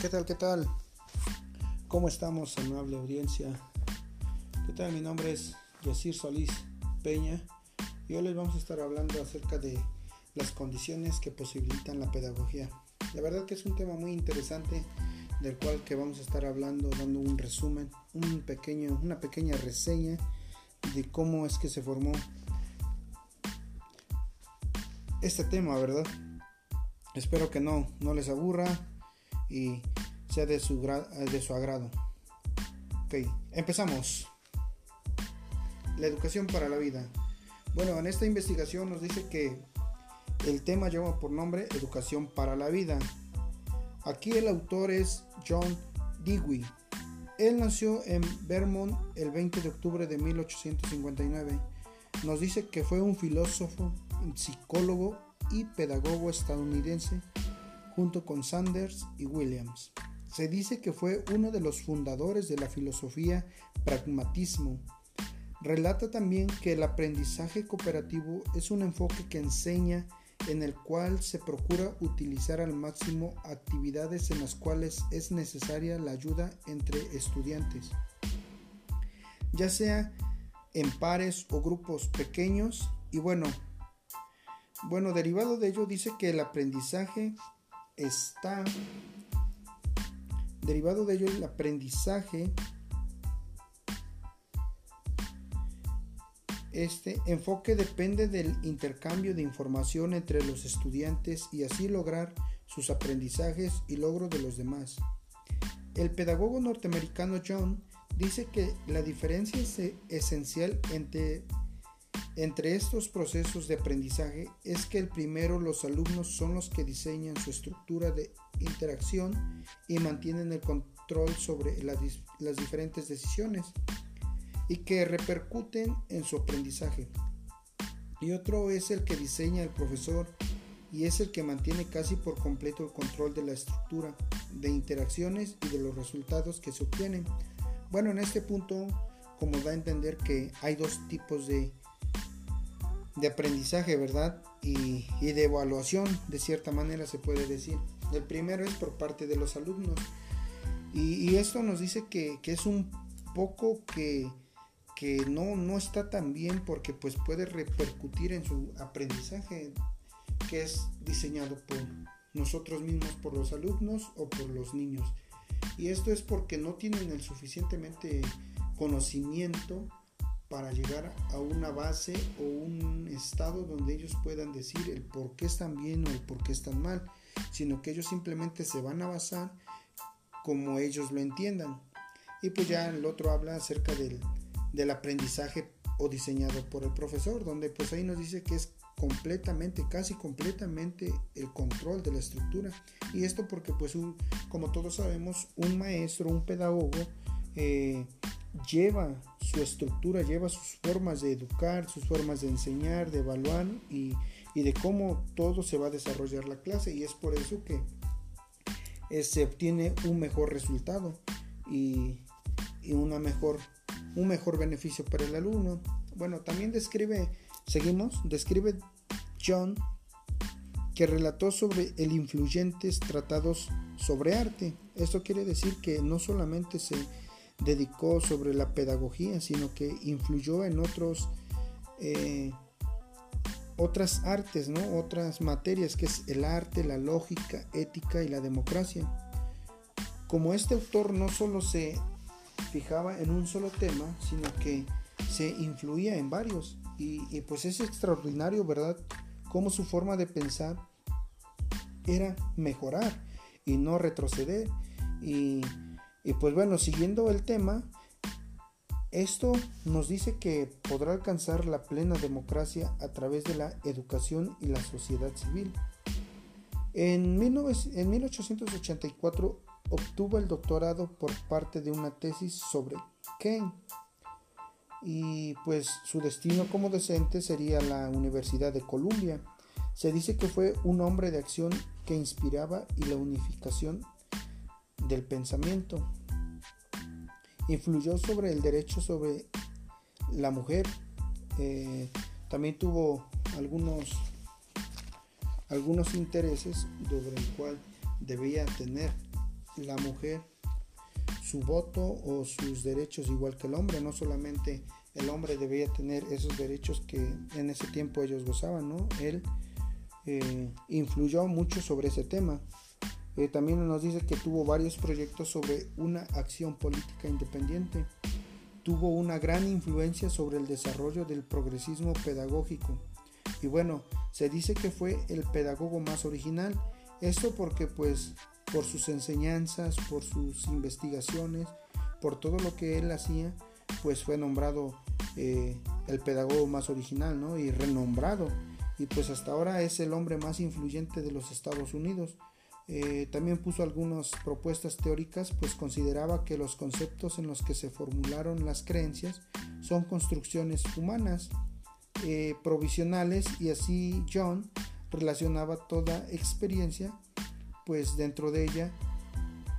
¿Qué tal? ¿Qué tal? ¿Cómo estamos, amable audiencia? ¿Qué tal? Mi nombre es Yacir Solís Peña y hoy les vamos a estar hablando acerca de las condiciones que posibilitan la pedagogía. La verdad que es un tema muy interesante del cual que vamos a estar hablando, dando un resumen, un pequeño, una pequeña reseña de cómo es que se formó este tema, ¿verdad? Espero que no, no les aburra y de su, de su agrado. Ok, empezamos. La educación para la vida. Bueno, en esta investigación nos dice que el tema lleva por nombre Educación para la vida. Aquí el autor es John Dewey. Él nació en Vermont el 20 de octubre de 1859. Nos dice que fue un filósofo, psicólogo y pedagogo estadounidense junto con Sanders y Williams. Se dice que fue uno de los fundadores de la filosofía pragmatismo. Relata también que el aprendizaje cooperativo es un enfoque que enseña en el cual se procura utilizar al máximo actividades en las cuales es necesaria la ayuda entre estudiantes, ya sea en pares o grupos pequeños. Y bueno, bueno, derivado de ello dice que el aprendizaje está derivado de ello el aprendizaje Este enfoque depende del intercambio de información entre los estudiantes y así lograr sus aprendizajes y logros de los demás. El pedagogo norteamericano John dice que la diferencia esencial entre entre estos procesos de aprendizaje es que el primero los alumnos son los que diseñan su estructura de interacción y mantienen el control sobre las, diferentes decisiones y que repercuten en su aprendizaje. Y otro es el que diseña el profesor y es el que mantiene casi por completo el control de la estructura, de interacciones y de los resultados que se obtienen. Bueno, en este punto, como da a entender que hay dos tipos de de aprendizaje, ¿verdad? Y, de evaluación, de cierta manera se puede decir. El primero es por parte de los alumnos. Y, esto nos dice que, es un poco que, no, no está tan bien porque pues puede repercutir en su aprendizaje que es diseñado por nosotros mismos, por los alumnos o por los niños. Y esto es porque no tienen el suficientemente conocimiento para llegar a una base o un estado donde ellos puedan decir el por qué están bien o el por qué están mal, sino que ellos simplemente se van a basar como ellos lo entiendan. Y pues ya el otro habla acerca del, del aprendizaje o diseñado por el profesor, donde pues ahí nos dice que es completamente, casi completamente el control de la estructura. Y esto porque pues como todos sabemos, un maestro, un pedagogo, eh, lleva su estructura, lleva sus formas de educar, sus formas de enseñar, de evaluar y, de cómo todo se va a desarrollar la clase y es por eso que eh, se obtiene un mejor resultado y, una mejor, un mejor beneficio para el alumno. Bueno, también describe, seguimos, describe John que relató sobre el influyentes tratados sobre arte. Esto quiere decir que no solamente se dedicó sobre la pedagogía, sino que influyó en otros, eh, otras artes, ¿no? otras materias, que es el arte, la lógica, ética y la democracia. Como este autor no solo se fijaba en un solo tema, sino que se influía en varios. Y, pues es extraordinario, ¿verdad? Cómo su forma de pensar era mejorar y no retroceder. Y y pues bueno, siguiendo el tema, esto nos dice que podrá alcanzar la plena democracia a través de la educación y la sociedad civil. En, 1884 obtuvo el doctorado por parte de una tesis sobre Kane y pues su destino como docente sería la Universidad de Columbia. Se dice que fue un hombre de acción que inspiraba y la unificación del pensamiento influyó sobre el derecho sobre la mujer. Eh, también tuvo algunos, algunos intereses sobre el cual debía tener la mujer su voto o sus derechos igual que el hombre, no solamente el hombre debía tener esos derechos que en ese tiempo ellos gozaban, ¿no? Él eh, influyó mucho sobre ese tema. Eh, también nos dice que tuvo varios proyectos sobre una acción política independiente. Tuvo una gran influencia sobre el desarrollo del progresismo pedagógico. Y bueno, se dice que fue el pedagogo más original. Esto porque pues por sus enseñanzas, por sus investigaciones, por todo lo que él hacía, pues fue nombrado eh, el pedagogo más original ¿no? y renombrado. Y pues hasta ahora es el hombre más influyente de los Estados Unidos. Eh, también puso algunas propuestas teóricas, pues consideraba que los conceptos en los que se formularon las creencias son construcciones humanas, eh, provisionales, y así John relacionaba toda experiencia, pues dentro de ella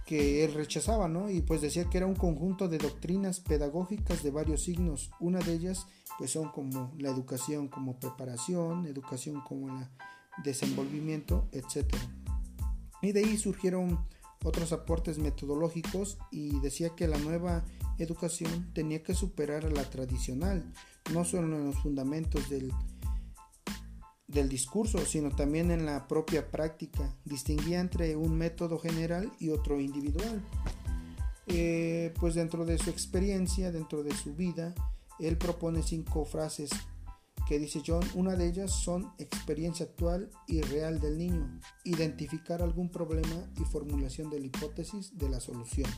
que él rechazaba, ¿no? Y pues decía que era un conjunto de doctrinas pedagógicas de varios signos. Una de ellas, pues son como la educación como preparación, educación como el desenvolvimiento, etc. Y de ahí surgieron otros aportes metodológicos y decía que la nueva educación tenía que superar a la tradicional, no solo en los fundamentos del del discurso, sino también en la propia práctica. Distinguía entre un método general y otro individual. Eh, pues dentro de su experiencia, dentro de su vida, él propone cinco frases que dice John. Una de ellas son experiencia actual y real del niño, identificar algún problema y formulación de la hipótesis de la solución.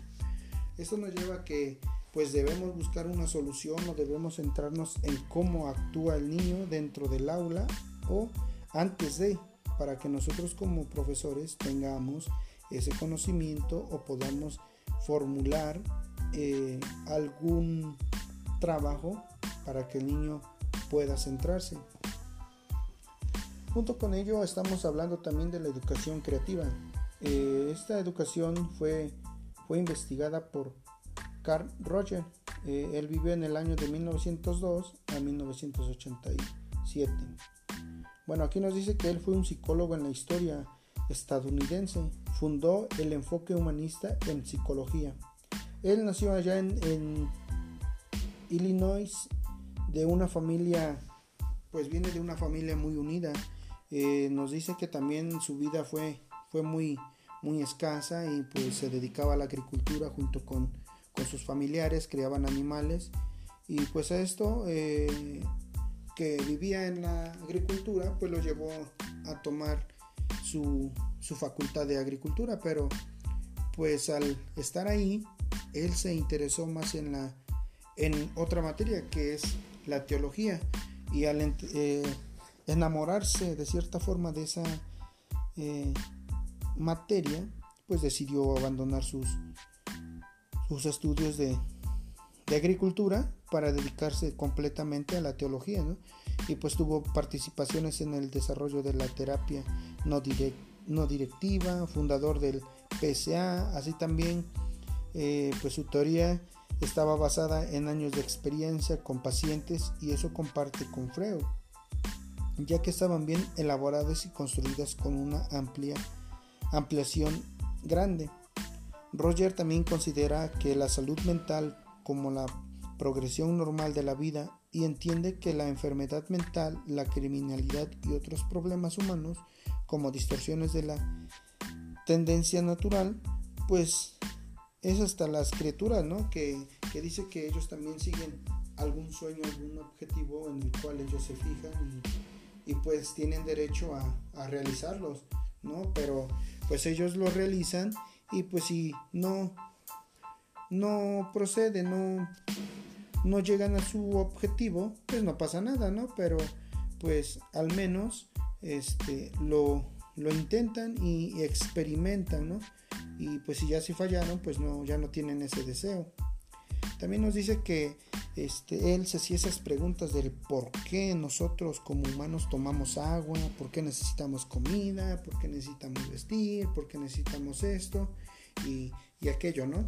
Esto nos lleva a que pues debemos buscar una solución o debemos centrarnos en cómo actúa el niño dentro del aula o antes de, para que nosotros como profesores tengamos ese conocimiento o podamos formular eh, algún trabajo para que el niño pueda centrarse. Junto con ello estamos hablando también de la educación creativa. Eh, esta educación fue, fue investigada por Carl Roger. Eh, él vivió en el año de 1902 a 1987. Bueno, aquí nos dice que él fue un psicólogo en la historia estadounidense. Fundó el enfoque humanista en psicología. Él nació allá en, Illinois de una familia, pues viene de una familia muy unida. Eh, nos dice que también su vida fue, fue muy, muy escasa y pues se dedicaba a la agricultura junto con, con sus familiares, criaban animales y pues esto eh, que vivía en la agricultura, pues lo llevó a tomar su, facultad de agricultura, pero pues al estar ahí, él se interesó más en, la, en otra materia que es la teología. Y al eh, enamorarse de cierta forma de esa eh, materia, pues decidió abandonar sus, sus estudios de, agricultura para dedicarse completamente a la teología, Y pues tuvo participaciones en el desarrollo de la terapia no, no directiva, fundador del PSA, así también eh, pues su teoría estaba basada en años de experiencia con pacientes y eso comparte con Freud, ya que estaban bien elaboradas y construidas con una amplia ampliación grande. Roger también considera que la salud mental como la progresión normal de la vida y entiende que la enfermedad mental, la criminalidad y otros problemas humanos, como distorsiones de la tendencia natural, pues es hasta las criaturas, ¿no? Que, dice que ellos también siguen algún sueño, algún objetivo en el cual ellos se fijan y, pues tienen derecho a, a, realizarlos, ¿no? Pero pues ellos lo realizan y pues si no, no procede, no no llegan a su objetivo, pues no pasa nada, ¿no? Pero pues al menos este, lo, lo intentan y, experimentan, ¿no? Y pues si ya se fallaron, pues no, ya no tienen ese deseo. También nos dice que este, él se hacía esas preguntas del por qué nosotros como humanos tomamos agua, por qué necesitamos comida, por qué necesitamos vestir, por qué necesitamos esto y, y aquello, ¿no?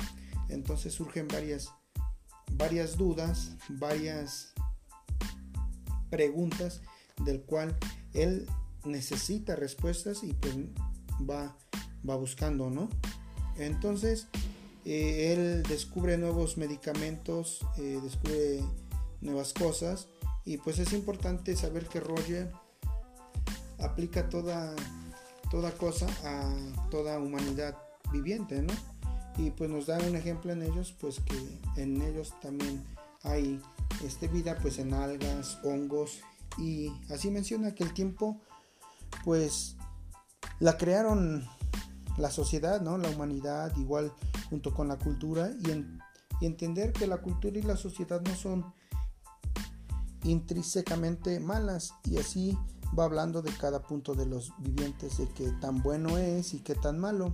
Entonces surgen varias varias dudas, varias preguntas del cual él necesita respuestas y pues va, va buscando, ¿no? Entonces, eh, él descubre nuevos medicamentos, eh, descubre nuevas cosas y pues es importante saber que Roger aplica toda, toda cosa a toda humanidad viviente, ¿no? Y pues nos da un ejemplo en ellos, pues que en ellos también hay este, vida pues en algas, hongos y así menciona que el tiempo pues la crearon la sociedad, ¿no? La humanidad igual junto con la cultura y, entender que la cultura y la sociedad no son intrínsecamente malas y así va hablando de cada punto de los vivientes, de qué tan bueno es y qué tan malo.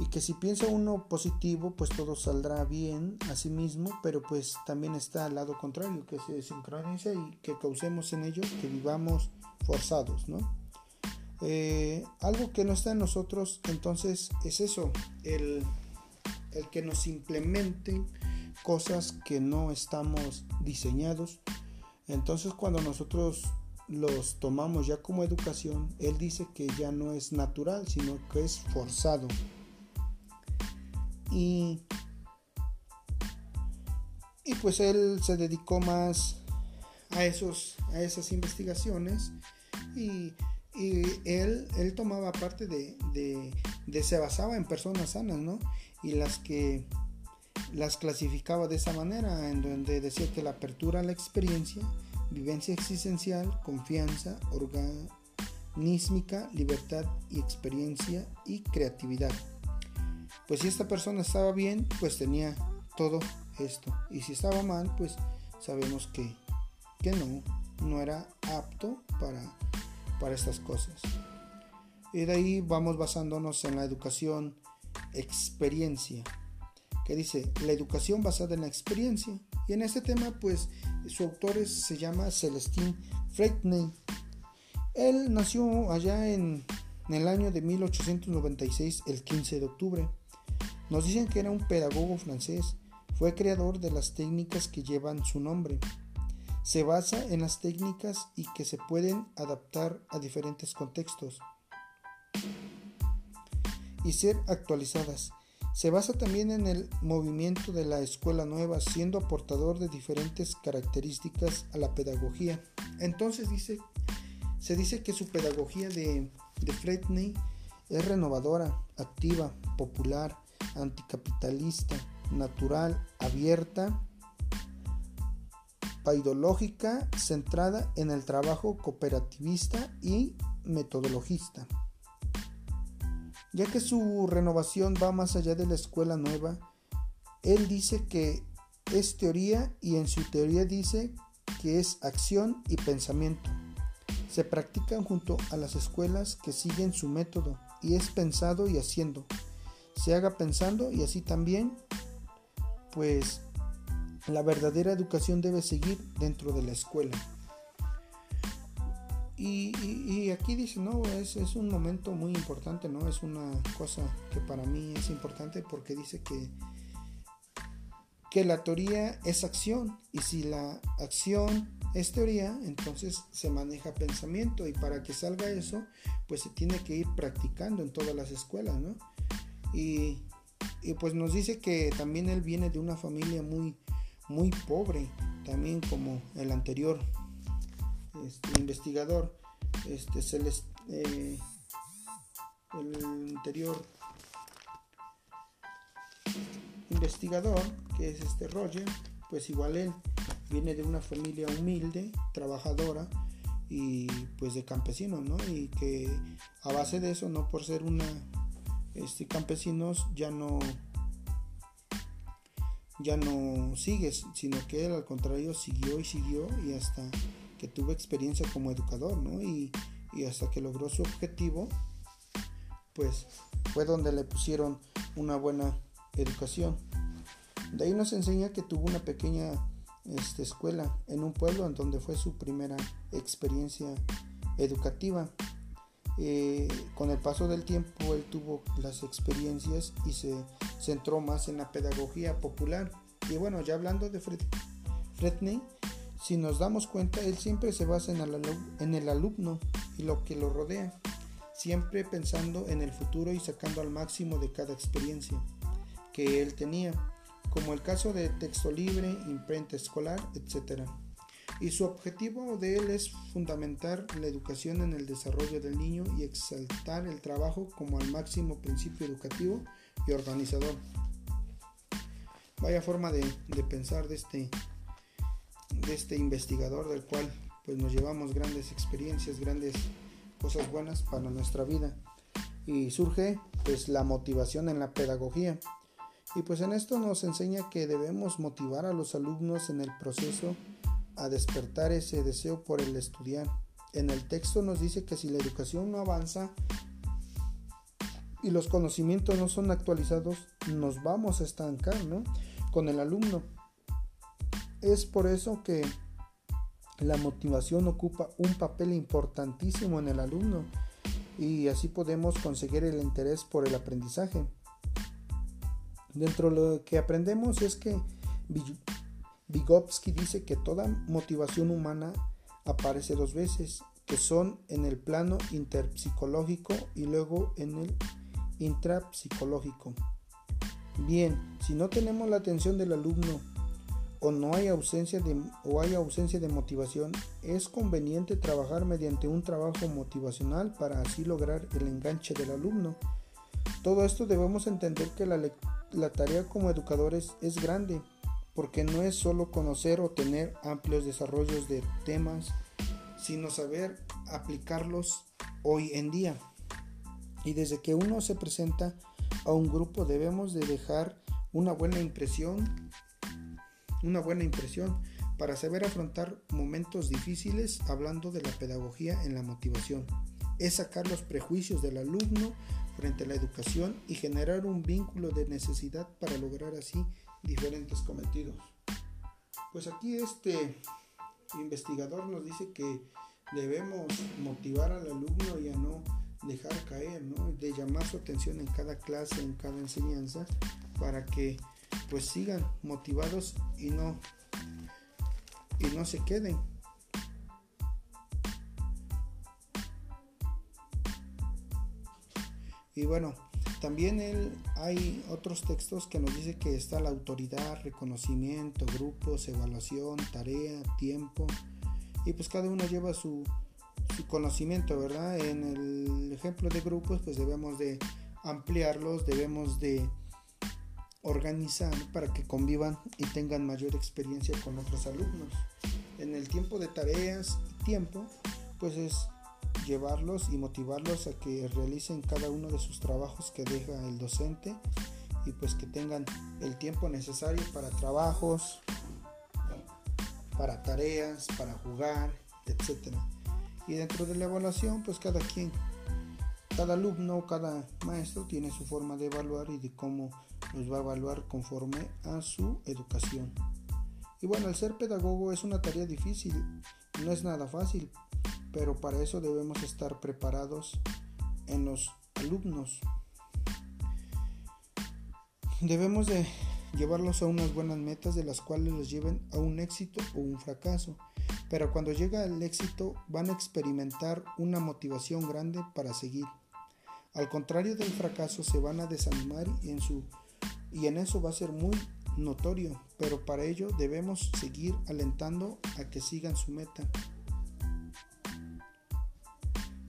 Y que si piensa uno positivo, pues todo saldrá bien a sí mismo, pero pues también está al lado contrario, que se sincronice y que causemos en ello que vivamos forzados, ¿no? Eh, algo que no está en nosotros, entonces es eso, el, el que nos implementen cosas que no estamos diseñados. Entonces cuando nosotros los tomamos ya como educación, él dice que ya no es natural, sino que es forzado. Y, y pues él se dedicó más a, esos, a esas investigaciones y, él, él tomaba parte de, de, se basaba en personas sanas, ¿no? Y las que las clasificaba de esa manera, en donde decía que la apertura a la experiencia vivencia existencial, confianza, organísmica, libertad y experiencia y creatividad. Pues si esta persona estaba bien, pues tenía todo esto. Y si estaba mal, pues sabemos que, que no, no era apto para, para estas cosas. Y de ahí vamos basándonos en la educación experiencia, que dice la educación basada en la experiencia. Y en este tema, pues su autor se llama Celestin Freitney. Él nació allá en, en el año de 1896, el 15 de octubre. Nos dicen que era un pedagogo francés. Fue creador de las técnicas que llevan su nombre. Se basa en las técnicas y que se pueden adaptar a diferentes contextos y ser actualizadas se basa también en el movimiento de la escuela nueva, siendo aportador de diferentes características a la pedagogía. Entonces dice, se dice que su pedagogía de, de es renovadora, activa, popular, anticapitalista, natural, abierta, paidológica, centrada en el trabajo cooperativista y metodologista ya que su renovación va más allá de la escuela nueva. Él dice que es teoría y en su teoría dice que es acción y pensamiento. Se practican junto a las escuelas que siguen su método y es pensado y haciendo. Se haga pensando y así también, pues la verdadera educación debe seguir dentro de la escuela. Y, aquí dice, no, es, es, un momento muy importante, ¿no? Es una cosa que para mí es importante porque dice que, que la teoría es acción y si la acción es teoría, entonces se maneja pensamiento y para que salga eso, pues se tiene que ir practicando en todas las escuelas, ¿no? Y, y pues nos dice que también él viene de una familia muy, muy pobre, también como el anterior este, investigador, este, eh, el anterior investigador, que es este Roger, pues igual él viene de una familia humilde, trabajadora y pues de campesinos, ¿no? Y que a base de eso, no por ser una este, campesinos, ya no ya no sigues, sino que él al contrario siguió y siguió y hasta que tuvo experiencia como educador, ¿no? Y, hasta que logró su objetivo, pues fue donde le pusieron una buena educación. De ahí nos enseña que tuvo una pequeña este, escuela en un pueblo en donde fue su primera experiencia educativa. Eh, con el paso del tiempo él tuvo las experiencias y se centró más en la pedagogía popular. Y bueno, ya hablando de Fred, Fredney, si nos damos cuenta, él siempre se basa en el, alumno y lo que lo rodea. siempre pensando en el futuro y sacando al máximo de cada experiencia que él tenía, como el caso de texto libre, imprenta escolar, etc. Y su objetivo de él es fundamentar la educación en el desarrollo del niño y exaltar el trabajo como al máximo principio educativo y organizador. Vaya forma de, pensar de este, de este investigador del cual pues nos llevamos grandes experiencias, grandes cosas buenas para nuestra vida. Y surge pues la motivación en la pedagogía. Y pues en esto nos enseña que debemos motivar a los alumnos en el proceso a despertar ese deseo por el estudiar. En el texto nos dice que si la educación no avanza y los conocimientos no son actualizados, nos vamos a estancar con el alumno. Es por eso que la motivación ocupa un papel importantísimo en el alumno y así podemos conseguir el interés por el aprendizaje. Dentro de lo que aprendemos es que Vygotsky dice que toda motivación humana aparece dos veces, que son en el plano interpsicológico y luego en el intrapsicológico. Bien, si no tenemos la atención del alumno o no hay ausencia de, o ausencia de motivación, es conveniente trabajar mediante un trabajo motivacional para así lograr el enganche del alumno. Todo esto debemos entender que la, la tarea como educadores es grande, porque no es solo conocer o tener amplios desarrollos de temas, sino saber aplicarlos hoy en día. Y desde que uno se presenta a un grupo debemos de dejar una buena impresión una buena impresión para saber afrontar momentos difíciles hablando de la pedagogía en la motivación. Es sacar los prejuicios del alumno frente a la educación y generar un vínculo de necesidad para lograr así diferentes cometidos. Pues aquí este investigador nos dice que debemos motivar al alumno y a no dejar caer, de llamar su atención en cada clase, en cada enseñanza, para que pues sigan motivados y no y no se queden y bueno también hay otros textos que nos dice que está la autoridad, reconocimiento, grupos, evaluación, tarea, tiempo. Y pues cada uno lleva su, su conocimiento, ¿verdad? En el ejemplo de grupos pues debemos de ampliarlos, debemos de organizar para que convivan y tengan mayor experiencia con otros alumnos. En el tiempo de tareas y tiempo, pues es llevarlos y motivarlos a que realicen cada uno de sus trabajos que deja el docente y pues que tengan el tiempo necesario para trabajos, para tareas, para jugar, etc. Y dentro de la evaluación, pues cada quien, cada alumno, cada maestro tiene su forma de evaluar y de cómo los va a evaluar conforme a su educación. Y bueno, el ser pedagogo es una tarea difícil, no es nada fácil, pero para eso debemos estar preparados en los alumnos. Debemos de llevarlos a unas buenas metas de las cuales los lleven a un éxito o un fracaso. Pero cuando llega el éxito van a experimentar una motivación grande para seguir. Al contrario del fracaso se van a desanimar y en su y en eso va a ser muy notorio, pero para ello debemos seguir alentando a que sigan su meta,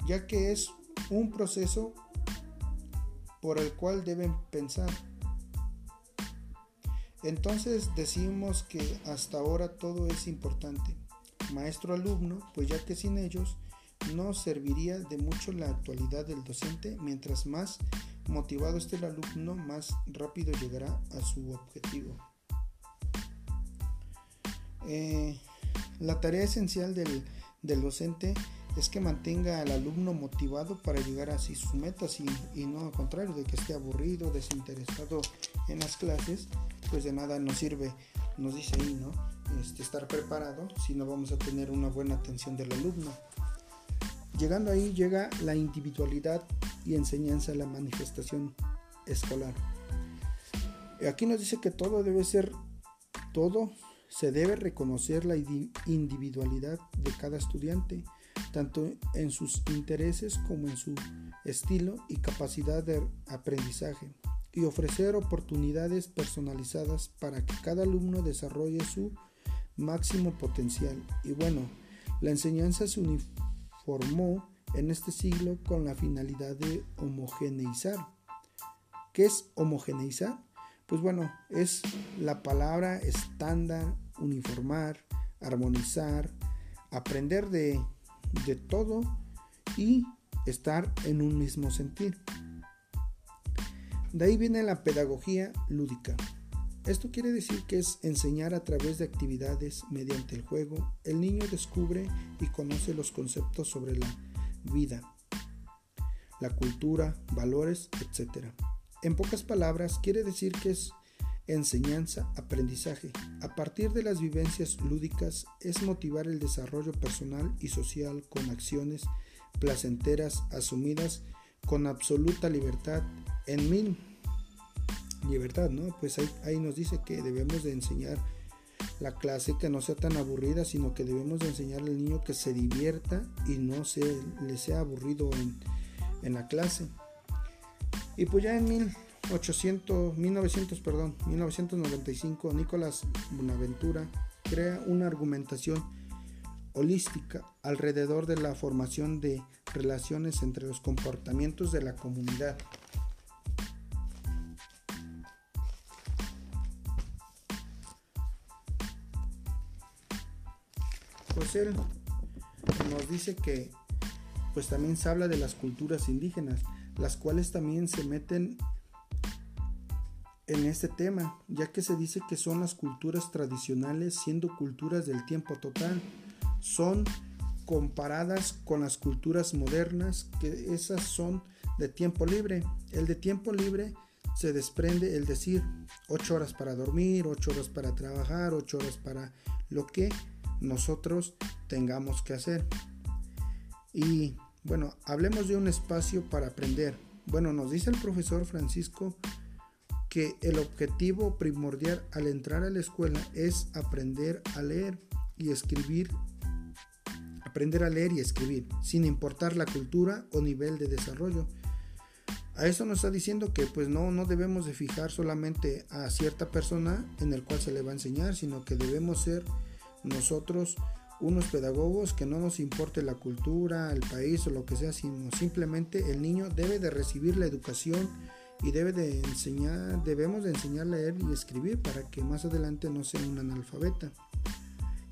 ya que es un proceso por el cual deben pensar. Entonces decimos que hasta ahora todo es importante, maestro-alumno, pues ya que sin ellos no serviría de mucho la actualidad del docente, mientras más Motivado esté el alumno, más rápido llegará a su objetivo. Eh, la tarea esencial del, docente es que mantenga al alumno motivado para llegar a sus metas y, no al contrario, de que esté aburrido, desinteresado en las clases, pues de nada nos sirve, nos dice ahí, ¿no? Este, estar preparado si no vamos a tener una buena atención del alumno. Llegando ahí llega la individualidad y enseñanza a la manifestación escolar. Aquí nos dice que todo debe ser, todo se debe reconocer la individualidad de cada estudiante, tanto en sus intereses como en su estilo y capacidad de aprendizaje, y ofrecer oportunidades personalizadas para que cada alumno desarrolle su máximo potencial. Y bueno, la enseñanza se uniformó en este siglo con la finalidad de homogeneizar. ¿Qué es homogeneizar? Pues bueno, es la palabra estándar, uniformar, armonizar, aprender de, de todo y estar en un mismo sentir. De ahí viene la pedagogía lúdica. Esto quiere decir que es enseñar a través de actividades mediante el juego. El niño descubre y conoce los conceptos sobre la vida, la cultura, valores, etc. En pocas palabras, quiere decir que es enseñanza, aprendizaje. A partir de las vivencias lúdicas es motivar el desarrollo personal y social con acciones placenteras asumidas con absoluta libertad en mil libertad, ¿no? Pues ahí, ahí nos dice que debemos de enseñar la clase que no sea tan aburrida, sino que debemos de enseñarle al niño que se divierta y no se le sea aburrido en, en la clase. Y pues ya en 1800, 1900, perdón, 1995, Nicolás Bonaventura crea una argumentación holística alrededor de la formación de relaciones entre los comportamientos de la comunidad. Pues él nos dice que pues también se habla de las culturas indígenas, las cuales también se meten en este tema, ya que se dice que son las culturas tradicionales siendo culturas del tiempo total son comparadas con las culturas modernas, que esas son de tiempo libre. El de tiempo libre se desprende el decir 8 horas para dormir, 8 horas para trabajar, 8 horas para lo que nosotros tengamos que hacer. Y bueno, hablemos de un espacio para aprender. Bueno, nos dice el profesor Francisco que el objetivo primordial al entrar a la escuela es aprender a leer y escribir aprender a leer y escribir, sin importar la cultura o nivel de desarrollo. A esto nos está diciendo que pues no, no debemos de fijar solamente a cierta persona en el cual se le va a enseñar, sino que debemos ser nosotros unos pedagogos que no nos importe la cultura, el país o lo que sea, sino simplemente el niño debe de recibir la educación y debe de enseñar, debemos de enseñar a leer y escribir para que más adelante no sea un analfabeta.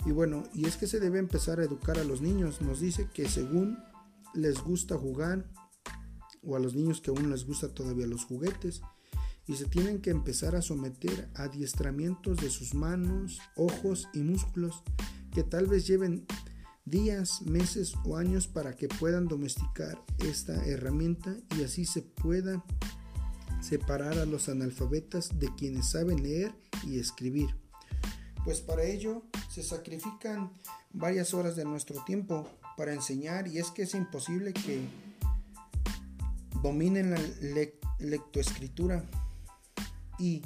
Y bueno, y es que se debe empezar a educar a los niños. Nos dice que según les gusta jugar, o a los niños que aún les gusta todavía los juguetes, y se tienen que empezar a someter a adiestramientos de sus manos, ojos y músculos que tal vez lleven días, meses o años para que puedan domesticar esta herramienta y así se pueda separar a los analfabetas de quienes saben leer y escribir. Pues para ello se sacrifican varias horas de nuestro tiempo para enseñar y es que es imposible que dominen la lectoescritura y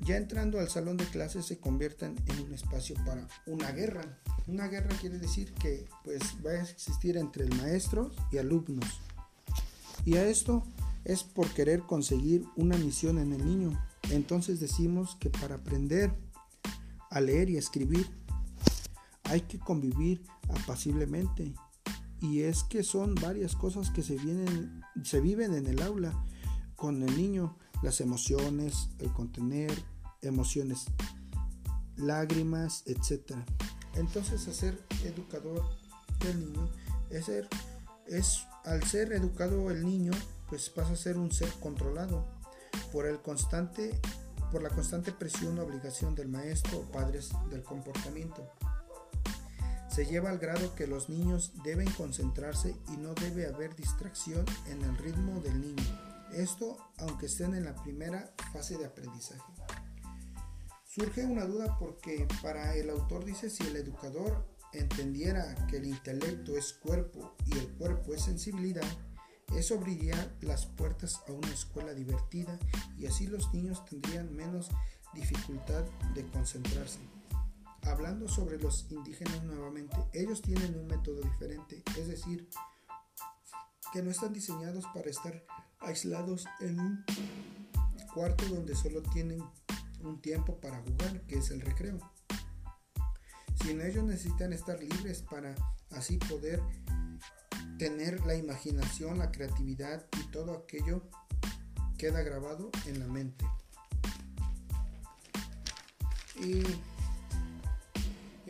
ya entrando al salón de clases se conviertan en un espacio para una guerra. Una guerra quiere decir que pues va a existir entre el maestro y alumnos. Y a esto es por querer conseguir una misión en el niño. Entonces decimos que para aprender a leer y escribir. Hay que convivir apaciblemente. Y es que son varias cosas que se, vienen, se viven en el aula con el niño. Las emociones, el contener emociones, lágrimas, etc. Entonces, hacer educador del niño es, ser, es al ser educado el niño, pues pasa a ser un ser controlado por el constante por la constante presión o obligación del maestro o padres del comportamiento. Se lleva al grado que los niños deben concentrarse y no debe haber distracción en el ritmo del niño. Esto aunque estén en la primera fase de aprendizaje. Surge una duda porque para el autor dice si el educador entendiera que el intelecto es cuerpo y el cuerpo es sensibilidad, eso abriría las puertas a una escuela divertida y así los niños tendrían menos dificultad de concentrarse. hablando sobre los indígenas nuevamente, ellos tienen un método diferente, es decir, que no están diseñados para estar aislados en un cuarto donde solo tienen un tiempo para jugar, que es el recreo. Sino ellos necesitan estar libres para así poder tener la imaginación, la creatividad y todo aquello queda grabado en la mente. Y,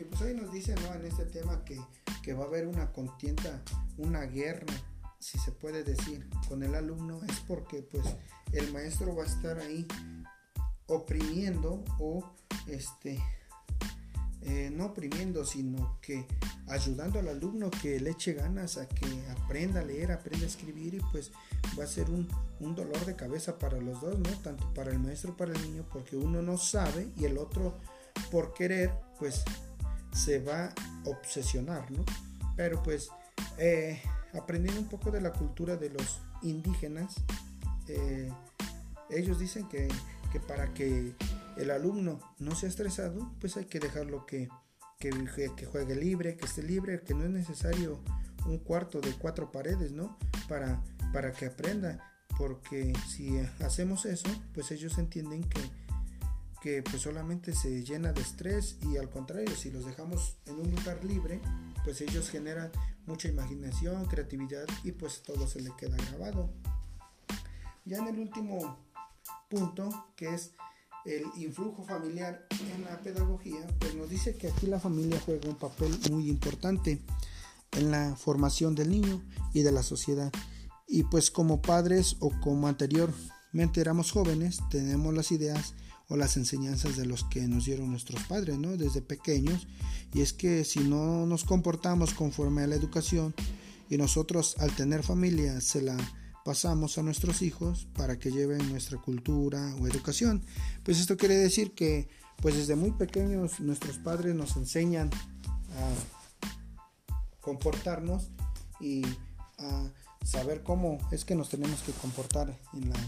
pues ahí nos dice en este tema que, que va a haber una contienda, una guerra, si se puede decir, con el alumno, es porque pues el maestro va a estar ahí oprimiendo o este eh, no oprimiendo, sino que ayudando al alumno que le eche ganas a que aprenda a leer, aprenda a escribir y pues va a ser un, dolor de cabeza para los dos, ¿no? Tanto para el maestro para el niño, porque uno no sabe y el otro por querer pues se va a obsesionar, ¿no? Pero pues eh, aprendiendo un poco de la cultura de los indígenas, eh, ellos dicen que, que para que el alumno no sea estresado, pues hay que dejarlo que, que, que, juegue libre, que esté libre, que no es necesario un cuarto de cuatro paredes, ¿no? Para, para que aprenda, porque si hacemos eso, pues ellos entienden que, que pues solamente se llena de estrés y al contrario, si los dejamos en un lugar libre, pues ellos generan mucha imaginación, creatividad y pues todo se le queda grabado. Ya en el último punto, que es el influjo familiar en la pedagogía, pues nos dice que aquí la familia juega un papel muy importante en la formación del niño y de la sociedad. Y pues como padres o como anteriormente éramos jóvenes, tenemos las ideas o las enseñanzas de los que nos dieron nuestros padres, ¿no? Desde pequeños. Y es que si no nos comportamos conforme a la educación y nosotros al tener familia se la pasamos a nuestros hijos para que lleven nuestra cultura o educación. Pues esto quiere decir que pues desde muy pequeños nuestros padres nos enseñan a comportarnos y a saber cómo es que nos tenemos que comportar en la,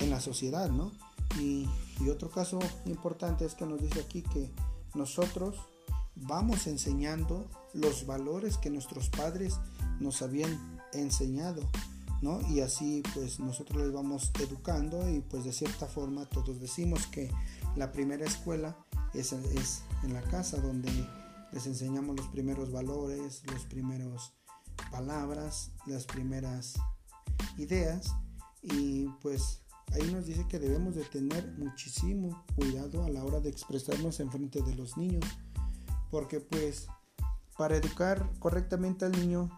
en la sociedad, ¿no? Y, y otro caso importante es que nos dice aquí que nosotros vamos enseñando los valores que nuestros padres nos habían enseñado y así pues nosotros les vamos educando y pues de cierta forma todos decimos que la primera escuela es, es en la casa donde les enseñamos los primeros valores, los primeros palabras, las primeras ideas. Y pues ahí nos dice que debemos de tener muchísimo cuidado a la hora de expresarnos en frente de los niños porque pues para educar correctamente al niño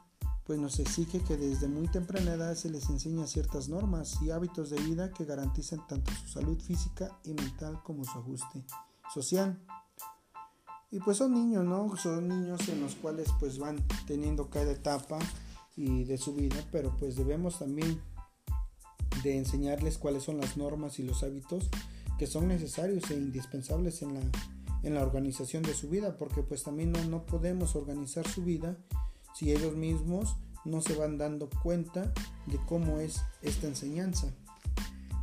pues nos exige que desde muy temprana edad se les enseñe ciertas normas y hábitos de vida que garanticen tanto su salud física y mental como su ajuste social. Y pues son niños, ¿no? Son niños en los cuales pues van teniendo cada etapa y de su vida, pero pues debemos también de enseñarles cuáles son las normas y los hábitos que son necesarios e indispensables en la, en la organización de su vida, porque pues también no, no podemos organizar su vida si ellos mismos no se van dando cuenta de cómo es esta enseñanza.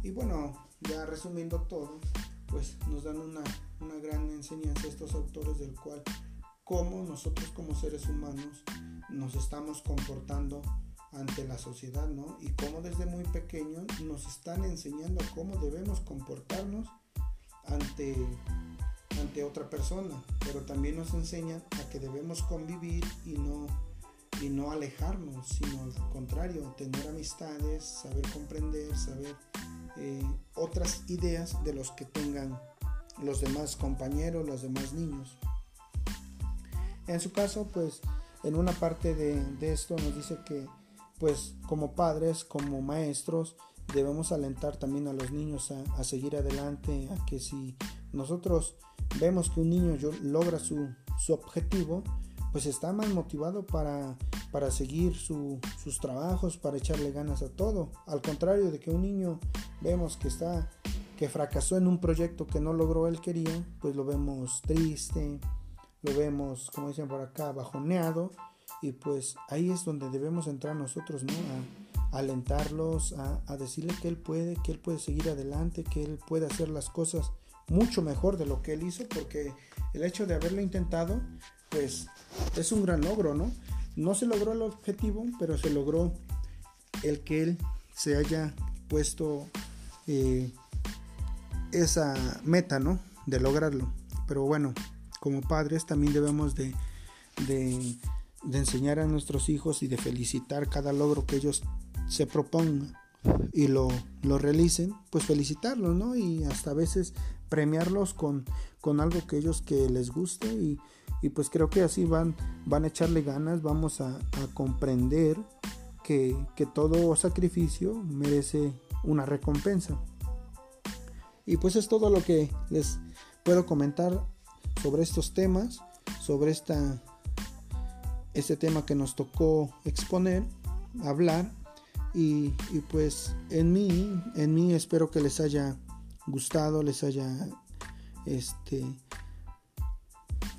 Y bueno, ya resumiendo todo, pues nos dan una, gran enseñanza estos autores del cual cómo nosotros como seres humanos nos estamos comportando ante la sociedad, ¿no? Y cómo desde muy pequeños nos están enseñando cómo debemos comportarnos ante, ante otra persona, pero también nos enseñan a que debemos convivir y no y no alejarnos, sino al contrario, tener amistades, saber comprender, saber eh, otras ideas de los que tengan los demás compañeros, los demás niños. En su caso, pues en una parte de, esto nos dice que pues como padres, como maestros, debemos alentar también a los niños a, a, seguir adelante, a que si nosotros vemos que un niño logra su, su objetivo, pues está más motivado para, para seguir sus trabajos, para echarle ganas a todo. Al contrario de que un niño vemos que está que fracasó en un proyecto que no logró él quería, pues lo vemos triste, lo vemos, como dicen por acá, bajoneado y pues ahí es donde debemos entrar nosotros, ¿no? A, alentarlos, a, a decirle que él puede, que él puede seguir adelante, que él puede hacer las cosas mucho mejor de lo que él hizo porque el hecho de haberlo intentado pues es un gran logro, ¿no? No se logró el objetivo, pero se logró el que él se haya puesto eh, esa meta, ¿no? De lograrlo. Pero bueno, como padres también debemos de, de, enseñar a nuestros hijos y de felicitar cada logro que ellos se propongan y lo, lo realicen, pues felicitarlos, ¿no? Y hasta a veces premiarlos con, con algo que ellos que les guste y, y, pues creo que así van, van a echarle ganas, vamos a, comprender que, que, todo sacrificio merece una recompensa. Y pues es todo lo que les puedo comentar sobre estos temas, sobre esta, este tema que nos tocó exponer, hablar. Y, y pues en mí, en mí espero que les haya gustado, les haya este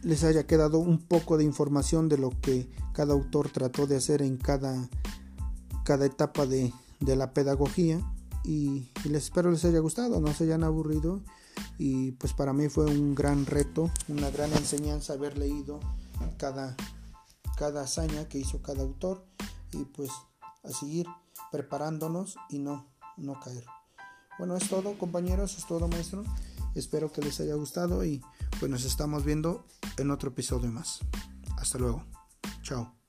les haya quedado un poco de información de lo que cada autor trató de hacer en cada, cada etapa de, de la pedagogía y, les espero les haya gustado, no se hayan aburrido y pues para mí fue un gran reto, una gran enseñanza haber leído cada, cada hazaña que hizo cada autor y pues a seguir preparándonos y no, no caer. Bueno, es todo compañeros, es todo maestro. Espero que les haya gustado y pues nos estamos viendo en otro episodio más. Hasta luego. Chao.